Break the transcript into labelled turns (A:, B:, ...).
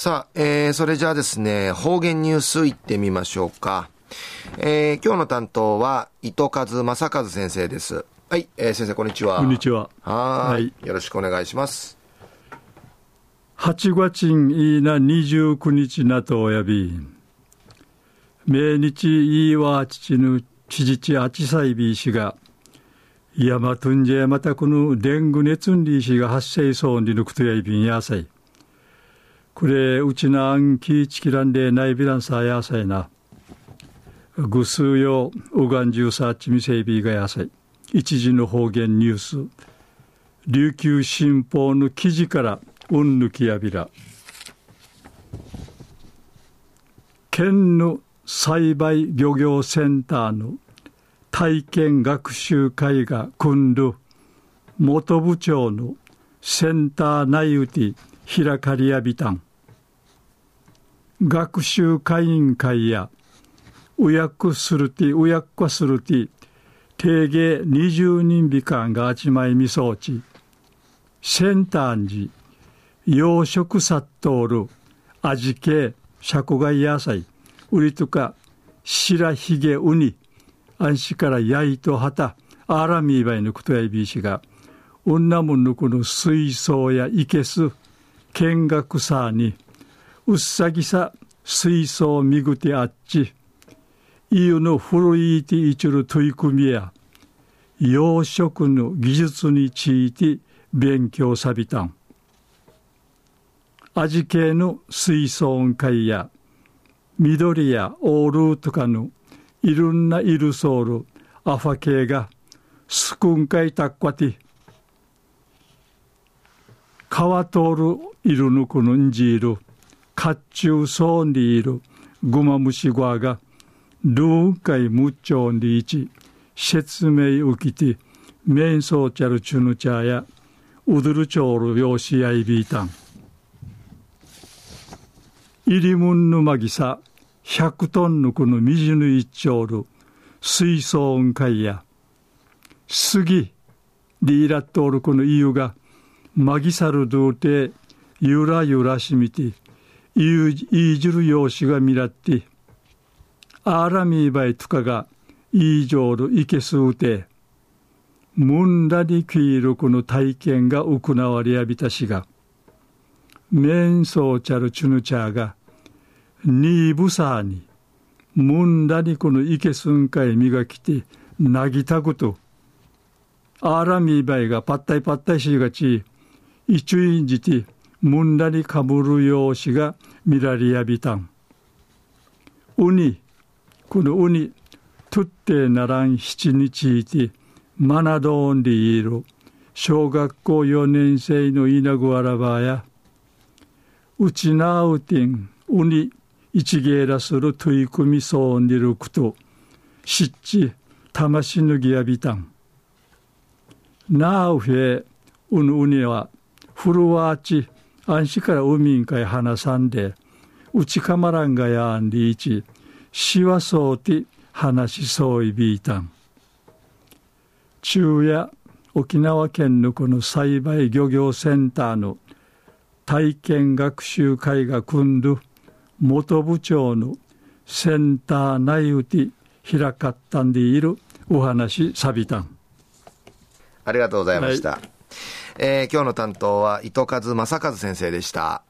A: さあ、えー、それじゃあですね、方言ニュースいってみましょうか。えー、今日の担当は、糸数正和先生です。はい、えー、先生、こんにちは。
B: こんにちは。
A: はい。よろしくお願いします。
B: 八月いいな二十九日なとおやび。命日いいわ父の知事あちさいびいしが、山とんじゃまたこのデング熱んりしが発生そうにぬくとやいびんやさい。これうちな暗記チキランでナイビランサーやさいな。ぐすうようがんじゅうさちみせいびがやさい。一時の方言ニュース。琉球新報の記事からうんぬきやびら。県の栽培漁業センターの体験学習会が組んる元部長のセンター内うて開かりやびたん。学習会員会や、うやくするて、うやっかするて、定芸二十人美間があちまいみそうち、センター寺、養殖殺到る、味系、尺貝野菜、売りとか、白ひげウニ、安心からやいとはた、あらみいばいのことやびいしが、女もぬくの水槽やいけす、見学さに、うっさぎさ水槽みぐてあっちいうの古いていちる取り組みや養殖の技術について勉強さびたん。味系の水槽会や緑やオールとかのいろんなイルソールアファ系がスクンカイタッカティ川通るいるぬくのんじいる甲冑層にいるグマムシゴアがルーンカイムチョンリーチ説明受けてメンソーチャルチュヌチャーやウドルチョールヨシアイビータンイリムンヌマギサ100トンのこのミジヌイチョール水槽音階や杉リーラットールこのイユがマギサルドゥーテゆらゆらしみて言いじる用紙が見らってアーラミーバイとかがいいじょうるいけすうてムンラリキールクの体験が行われやびたしがメンソーチャルチュヌチャーがニーブサーにムンラリクのいけすんかい磨きてなぎたことアーラミーバイがパッタイパッタイしがち一インジティむんだりかぶる用紙がミラリアビタンウニこのウニトゥッテならん七日いてマナドーンでいる小学校4年生の稲子あらばやうちなうてんウニ一芸らする取り組みそうにるくとしっち魂ぬぎやびたんなうへうぬうにはフルワーチ安心から海んかい話さんで、うちかまらんがやんりいち、しわそうて話しそういびいたん。中夜、沖縄県のこの栽培漁業センターの体験学習会が組んで元部長のセンター内うて開かったんでいるお話さびたん。
A: ありがとうございました。はいえー、今日の担当は糸数正和先生でした。